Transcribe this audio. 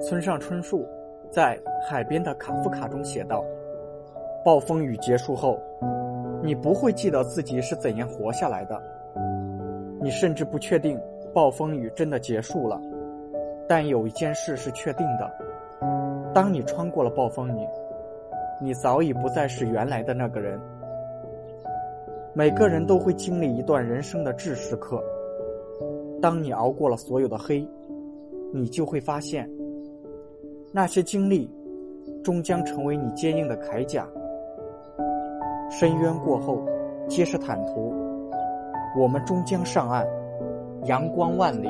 村上春树在《海边的卡夫卡》中写道：“暴风雨结束后，你不会记得自己是怎样活下来的，你甚至不确定暴风雨真的结束了。但有一件事是确定的：当你穿过了暴风雨，你早已不再是原来的那个人。每个人都会经历一段人生的至时刻，当你熬过了所有的黑，你就会发现。”那些经历，终将成为你坚硬的铠甲。深渊过后，皆是坦途。我们终将上岸，阳光万里。